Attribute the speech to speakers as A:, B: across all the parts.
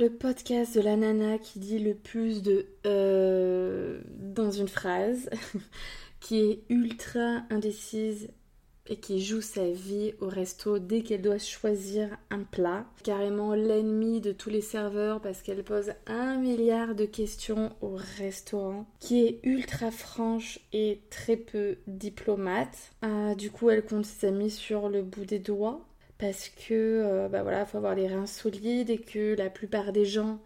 A: Le podcast de la nana qui dit le plus de euh, dans une phrase, qui est ultra indécise et qui joue sa vie au resto dès qu'elle doit choisir un plat. Carrément l'ennemi de tous les serveurs parce qu'elle pose un milliard de questions au restaurant. Qui est ultra franche et très peu diplomate. Euh, du coup, elle compte ses amis sur le bout des doigts parce que euh, bah voilà, faut avoir les reins solides et que la plupart des gens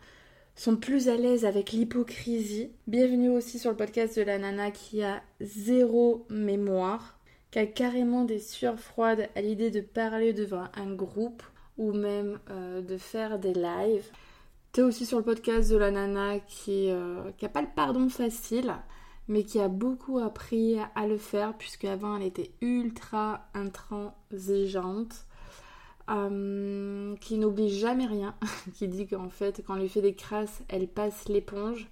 A: sont plus à l'aise avec l'hypocrisie. Bienvenue aussi sur le podcast de la nana qui a zéro mémoire, qui a carrément des sueurs froides à l'idée de parler devant un groupe ou même euh, de faire des lives. T'es aussi sur le podcast de la nana qui, euh, a pas le pardon facile, mais qui a beaucoup appris à le faire puisque avant elle était ultra intransigeante euh, qui n'oublie jamais rien, qui dit qu'en fait, quand lui fait des crasses, elle passe l'éponge.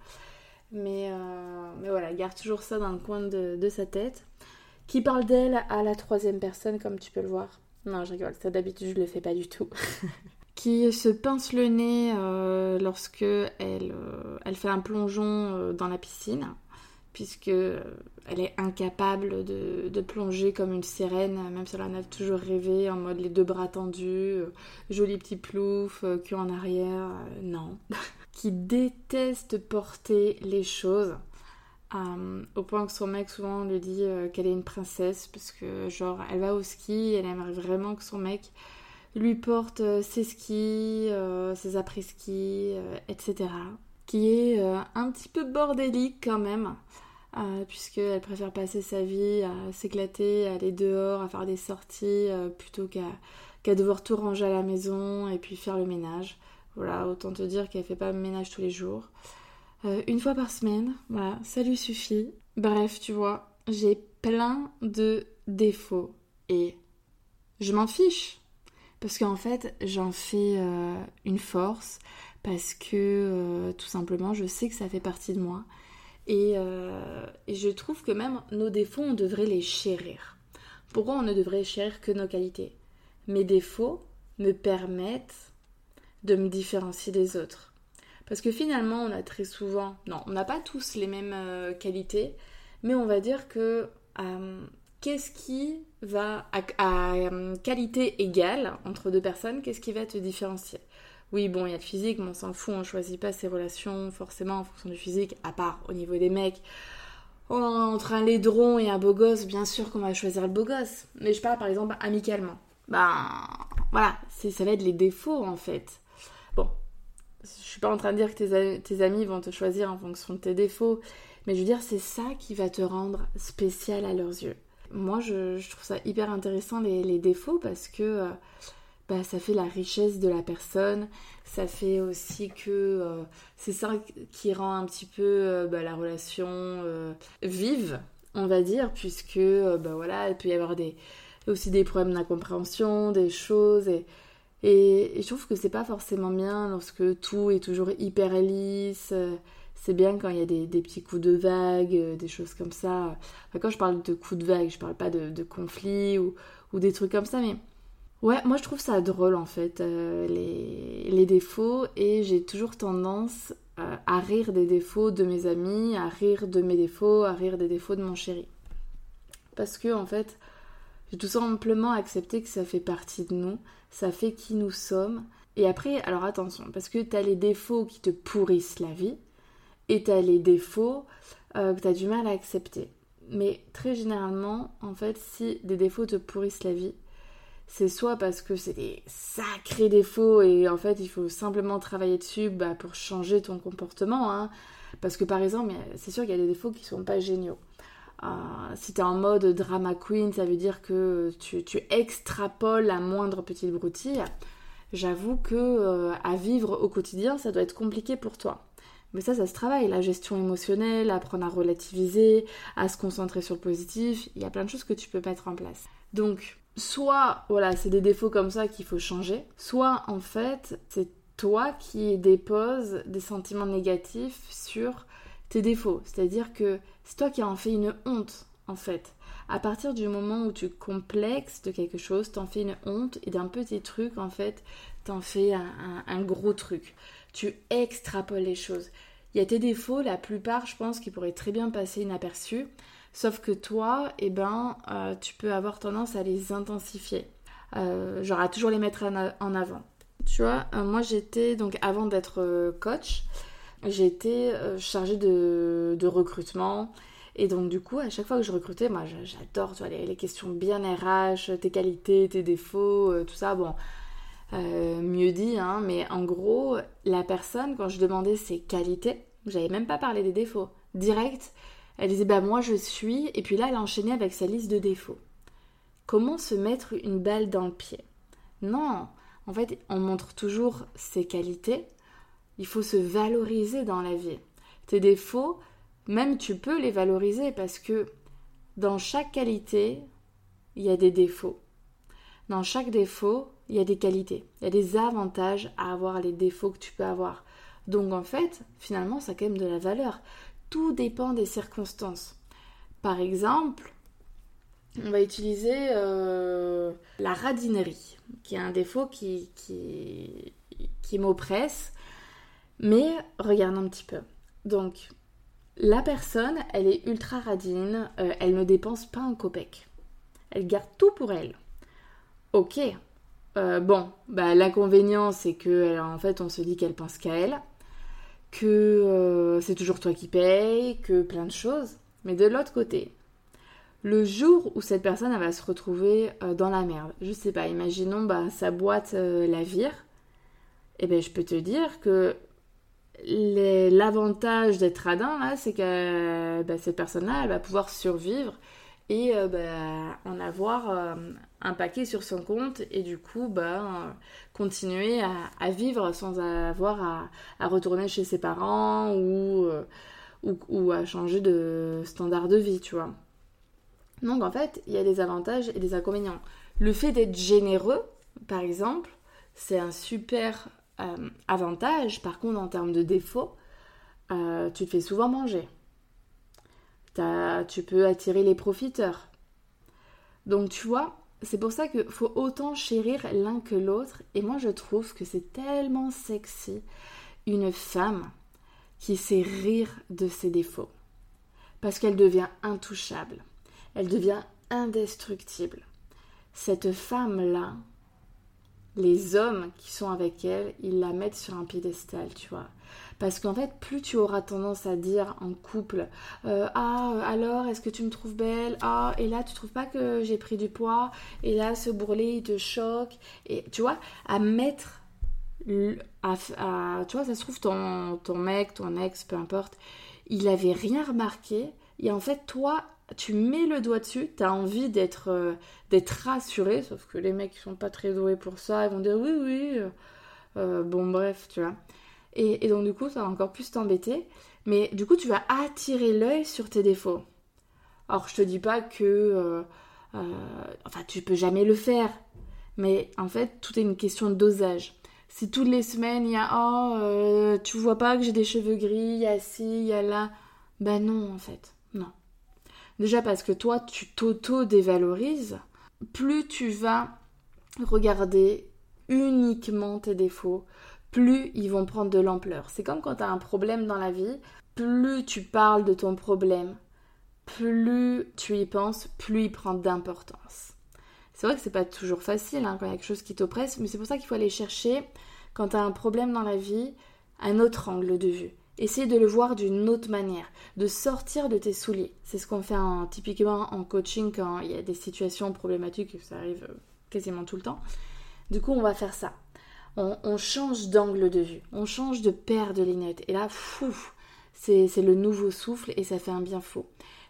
A: Mais, euh, mais voilà, garde toujours ça dans le coin de, sa tête. Qui parle d'elle à la troisième personne, comme tu peux le voir. Non, je rigole, ça d'habitude je le fais pas du tout. qui se pince le nez euh, lorsque elle, elle fait un plongeon dans la piscine puisque elle est incapable de, plonger comme une sirène, même si elle en a toujours rêvé, en mode les deux bras tendus, euh, joli petit plouf, euh, cul en arrière, euh, non. qui déteste porter les choses, au point que son mec souvent lui dit qu'elle est une princesse, parce que genre elle va au ski, elle aimerait vraiment que son mec lui porte ses skis, ses après-ski, etc qui est un petit peu bordélique quand même. Euh, puisqu'elle préfère passer sa vie à s'éclater, à aller dehors, à faire des sorties, euh, plutôt qu'à devoir tout ranger à la maison et puis faire le ménage. Voilà, autant te dire qu'elle fait pas le ménage tous les jours. Euh, une fois par semaine, voilà, ça lui suffit. Bref, tu vois, j'ai plein de défauts et je m'en fiche. Parce qu'en fait, j'en fais une force, parce que tout simplement, je sais que ça fait partie de moi euh, et, je trouve que même nos défauts, on devrait les chérir. Pourquoi on ne devrait chérir que nos qualités? Mes défauts me permettent de me différencier des autres. Parce que finalement, on a très souvent, non, on n'a pas tous les mêmes euh, qualités, mais on va dire que euh, qu'est-ce qui va, à qualité égale entre deux personnes, qu'est-ce qui va te différencier? Oui, bon, il y a le physique, mais on s'en fout, on choisit pas ses relations forcément en fonction du physique, à part au niveau des mecs. Entre un laidron et un beau gosse, bien sûr qu'on va choisir le beau gosse. Mais je parle par exemple amicalement. Ben voilà, ça va être les défauts en fait. Bon, je suis pas en train de dire que tes, amis vont te choisir en fonction de tes défauts, mais je veux dire, c'est ça qui va te rendre spécial à leurs yeux. Moi, je, trouve ça hyper intéressant les, défauts parce que. Euh, bah, ça fait la richesse de la personne, ça fait aussi que euh, c'est ça qui rend un petit peu euh, bah, la relation euh, vive, on va dire, puisque bah, voilà, il peut y avoir des, aussi des problèmes d'incompréhension, des choses, et, et, je trouve que c'est pas forcément bien lorsque tout est toujours hyper lisse. C'est bien quand il y a des, petits coups de vague, des choses comme ça. quand je parle de coups de vague, je parle pas de, de conflits ou, ou des trucs comme ça, mais Ouais, moi je trouve ça drôle en fait, euh, les, défauts, et j'ai toujours tendance euh, à rire des défauts de mes amis, à rire de mes défauts, à rire des défauts de mon chéri. Parce que en fait, j'ai tout simplement accepté que ça fait partie de nous, ça fait qui nous sommes. Et après, alors attention, parce que t'as les défauts qui te pourrissent la vie, et t'as les défauts euh, que t'as du mal à accepter. Mais très généralement, en fait, si des défauts te pourrissent la vie, c'est soit parce que c'est des sacrés défauts et en fait il faut simplement travailler dessus bah, pour changer ton comportement. Hein. Parce que par exemple, c'est sûr qu'il y a des défauts qui sont pas géniaux. si tu es en mode drama queen, ça veut dire que tu, tu extrapoles la moindre petite broutille. J'avoue que à vivre au quotidien, ça doit être compliqué pour toi. Mais ça, ça se travaille. La gestion émotionnelle, apprendre à relativiser, à se concentrer sur le positif. Il y a plein de choses que tu peux mettre en place. Donc, soit, voilà, c'est des défauts comme ça qu'il faut changer. Soit, en fait, c'est toi qui déposes des sentiments négatifs sur tes défauts. C'est-à-dire que c'est toi qui en fais une honte, en fait. À partir du moment où tu complexes de quelque chose, t'en fais une honte et d'un petit truc, en fait, t'en fais un gros truc tu extrapoles les choses. Il y a tes défauts, la plupart, je pense, qui pourraient très bien passer inaperçus. Sauf que toi, eh ben, euh, tu peux avoir tendance à les intensifier. Euh, genre à toujours les mettre en avant. Tu vois, euh, moi j'étais, donc avant d'être coach, j'étais chargée de, recrutement. Et donc du coup, à chaque fois que je recrutais, moi j'adore les, les, questions bien RH, tes qualités, tes défauts, tout ça. Bon, euh, mieux dit, hein, mais en gros, la personne, quand je demandais ses qualités, j'avais même pas parlé des défauts. Direct, elle disait bah moi je suis, et puis là elle enchaînait avec sa liste de défauts. Comment se mettre une balle dans le pied? Non, en fait, on montre toujours ses qualités. Il faut se valoriser dans la vie. Tes défauts, même tu peux les valoriser parce que dans chaque qualité, il y a des défauts. Dans chaque défaut, il y a des qualités, il y a des avantages à avoir les défauts que tu peux avoir. Donc en fait, finalement, ça a quand même de la valeur. Tout dépend des circonstances. Par exemple, on va utiliser euh, la radinerie, qui est un défaut qui, qui, m'oppresse. Mais regarde un petit peu. Donc, la personne, elle est ultra radine, euh, elle ne dépense pas un copec. Elle garde tout pour elle. Ok, euh, bon, bah, l'inconvénient, c'est que en fait, on se dit qu'elle pense qu'à elle, que euh, c'est toujours toi qui payes, que plein de choses. Mais de l'autre côté, le jour où cette personne va se retrouver euh, dans la merde, je sais pas, imaginons bah, sa boîte la vire, et eh ben je peux te dire que l'avantage d'être radin là, c'est que bah, cette personne-là, elle va pouvoir survivre et bah, en avoir un paquet sur son compte et du coup bah, continuer à, vivre sans avoir à, retourner chez ses parents euh, ou, ou, à changer de standard de vie, tu vois. Donc en fait, il y a des avantages et des inconvénients. Le fait d'être généreux, par exemple, c'est un super euh, avantage. Par contre, en termes de défaut, euh, tu te fais souvent manger. Tu peux attirer les profiteurs. Donc tu vois, c'est pour ça qu'il faut autant chérir l'un que l'autre. Et moi, je trouve que c'est tellement sexy une femme qui sait rire de ses défauts. Parce qu'elle devient intouchable. Elle devient indestructible. Cette femme-là, les hommes qui sont avec elle, ils la mettent sur un piédestal, tu vois. Parce qu'en fait, plus tu auras tendance à dire en couple euh, Ah, alors, est-ce que tu me trouves belle? Ah, et là, tu trouves pas que j'ai pris du poids? Et là, ce bourrelet, il te choque Et tu vois, à mettre. Tu vois, ça se trouve, ton, mec, ton ex, peu importe, il avait rien remarqué. Et en fait, toi, tu mets le doigt dessus, tu as envie d'être euh, d'être rassuré, sauf que les mecs qui sont pas très doués pour ça, ils vont dire oui, oui. Euh, bon, bref, tu vois. Et, donc du coup, ça va encore plus t'embêter. Mais du coup, tu vas attirer l'œil sur tes défauts. Alors, je te dis pas que... Euh, euh, enfin, tu peux jamais le faire. Mais en fait, tout est une question de dosage. Si toutes les semaines, il y a « Oh, euh, tu vois pas que j'ai des cheveux gris, il y a ci, il y a là... » Ben non, en fait. Non. Déjà parce que toi, tu t'auto-dévalorises. Plus tu vas regarder uniquement tes défauts, plus ils vont prendre de l'ampleur. C'est comme quand tu as un problème dans la vie, plus tu parles de ton problème, plus tu y penses, plus il prend d'importance. C'est vrai que c'est pas toujours facile hein, quand il y a quelque chose qui t'oppresse, mais c'est pour ça qu'il faut aller chercher, quand tu as un problème dans la vie, un autre angle de vue. Essayer de le voir d'une autre manière, de sortir de tes souliers. C'est ce qu'on fait typiquement en coaching quand il y a des situations problématiques, ça arrive quasiment tout le temps. Du coup, on va faire ça on, change d'angle de vue, on change de paire de lunettes. Et là, fou, c'est le nouveau souffle et ça fait un bien faux.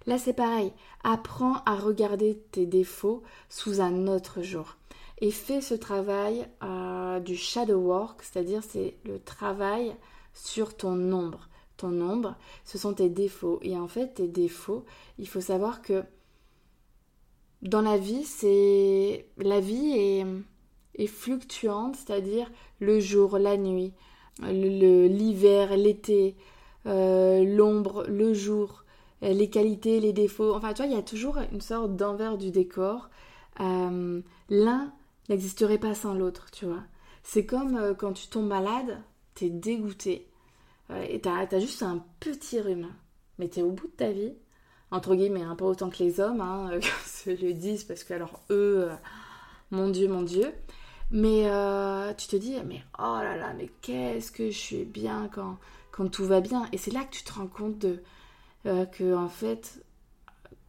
A: Là, c'est pareil. Apprends à regarder tes défauts sous un autre jour. Et fais ce travail euh, du shadow work, c'est-à-dire c'est le travail sur ton ombre. Ton ombre, ce sont tes défauts. Et en fait, tes défauts, il faut savoir que dans la vie, c'est la vie est, fluctuante, c'est-à-dire le jour, la nuit, l'hiver, l'été, euh, l'ombre, le jour, euh, les qualités, les défauts. Enfin, tu vois, il y a toujours une sorte d'envers du décor. Euh, l'un n'existerait pas sans l'autre, tu vois. C'est comme quand tu tombes malade, t'es dégoûté. et t'as as juste un petit rhume. Mais t'es au bout de ta vie. Entre guillemets, un peu autant que les hommes, hein, se le disent, parce que alors eux, mon Dieu, mon Dieu. Mais tu te dis, mais oh là là, mais qu'est-ce que je suis bien quand, quand tout va bien? Et c'est là que tu te rends compte de, euh, que, en fait,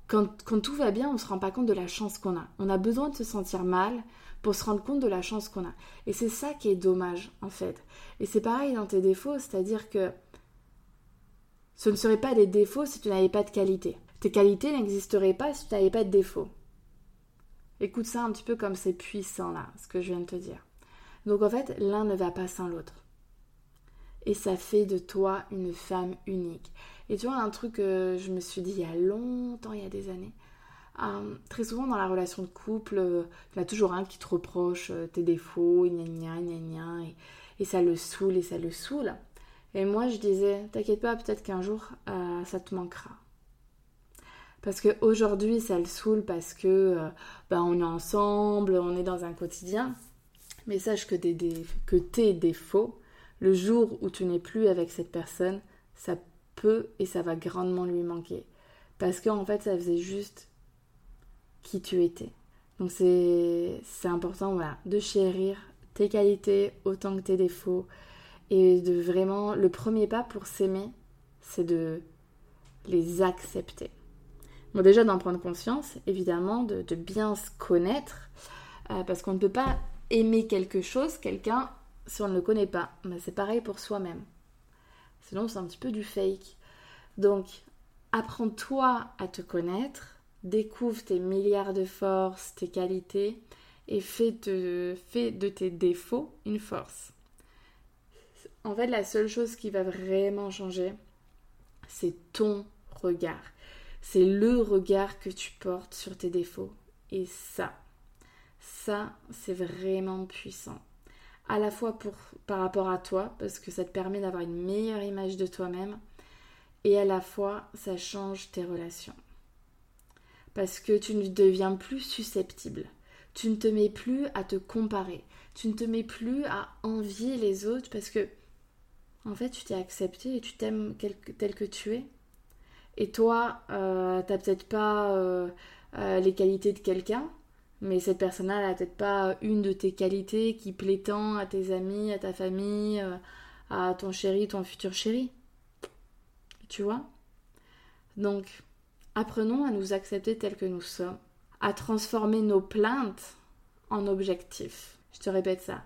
A: quand, quand, tout va bien, on ne se rend pas compte de la chance qu'on a. On a besoin de se sentir mal pour se rendre compte de la chance qu'on a. Et c'est ça qui est dommage, en fait. Et c'est pareil dans tes défauts, c'est-à-dire que ce ne seraient pas des défauts si tu n'avais pas de qualité. Tes qualités n'existeraient pas si tu n'avais pas de défauts. Écoute ça un petit peu comme c'est puissant là, ce que je viens de te dire. Donc en fait, l'un ne va pas sans l'autre et ça fait de toi une femme unique. Et tu vois, un truc que je me suis dit il y a longtemps, il y a des années, euh, très souvent dans la relation de couple, euh, il y a toujours un qui te reproche euh, tes défauts, gna gna gna gna, et, et, ça le saoule et ça le saoule. Et moi je disais, t'inquiète pas, peut-être qu'un jour ça te manquera. Parce qu'aujourd'hui ça le saoule parce que ben, on est ensemble, on est dans un quotidien. Mais sache que, des, que tes défauts, le jour où tu n'es plus avec cette personne, ça peut et ça va grandement lui manquer. Parce qu'en fait, ça faisait juste qui tu étais. Donc c'est important voilà, de chérir tes qualités autant que tes défauts. Et de vraiment, le premier pas pour s'aimer, c'est de les accepter. Déjà d'en prendre conscience, évidemment, de, bien se connaître, euh, parce qu'on ne peut pas aimer quelque chose, quelqu'un, si on ne le connaît pas, c'est pareil pour soi-même. Sinon, c'est un petit peu du fake. Donc, apprends-toi à te connaître, découvre tes milliards de forces, tes qualités, et fais de tes défauts une force. En fait, la seule chose qui va vraiment changer, c'est ton regard. C'est le regard que tu portes sur tes défauts. Et ça, ça, c'est vraiment puissant à la fois par rapport à toi, parce que ça te permet d'avoir une meilleure image de toi-même, et à la fois ça change tes relations. Parce que tu ne deviens plus susceptible, tu ne te mets plus à te comparer, tu ne te mets plus à envier les autres, parce que en fait tu t'es accepté et tu t'aimes tel que tu es. Et toi, euh, t'as peut-être pas euh, euh, les qualités de quelqu'un, mais cette personne-là, elle peut-être pas une de tes qualités qui plaît tant à tes amis, à ta famille, euh, à ton chéri, ton futur chéri. Tu vois? Donc, apprenons à nous accepter tels que nous sommes, à transformer nos plaintes en objectifs. Je te répète ça.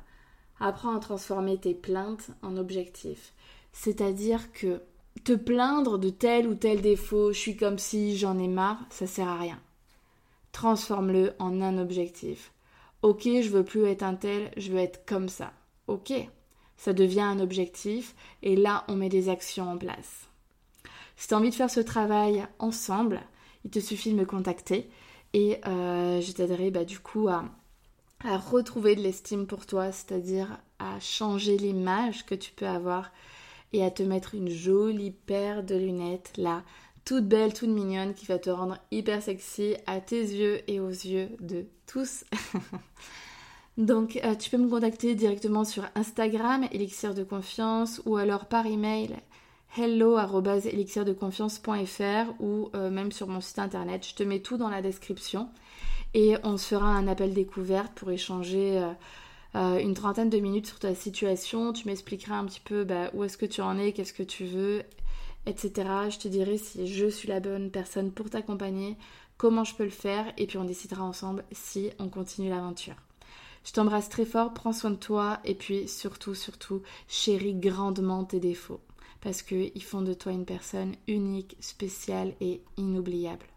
A: Apprends à transformer tes plaintes en objectifs. C'est-à-dire que te plaindre de tel ou tel défaut, je suis comme si j'en ai marre, ça sert à rien transforme-le en un objectif. Ok, je veux plus être un tel, je veux être comme ça. Ok, ça devient un objectif et là on met des actions en place. Si tu as envie de faire ce travail ensemble, il te suffit de me contacter et euh, je t'aiderai bah, du coup à, à retrouver de l'estime pour toi, c'est-à-dire à changer l'image que tu peux avoir et à te mettre une jolie paire de lunettes là toute belle, toute mignonne, qui va te rendre hyper sexy à tes yeux et aux yeux de tous. Donc euh, tu peux me contacter directement sur Instagram, Elixir de Confiance, ou alors par email hello.elixirdeconfiance.fr ou euh, même sur mon site internet. Je te mets tout dans la description et on se fera un appel découverte pour échanger euh, une trentaine de minutes sur ta situation. Tu m'expliqueras un petit peu bah, où est-ce que tu en es, qu'est-ce que tu veux etc. Je te dirai si je suis la bonne personne pour t'accompagner, comment je peux le faire, et puis on décidera ensemble si on continue l'aventure. Je t'embrasse très fort, prends soin de toi, et puis surtout, surtout, chéris grandement tes défauts. parce qu'ils font de toi une personne unique, spéciale et inoubliable.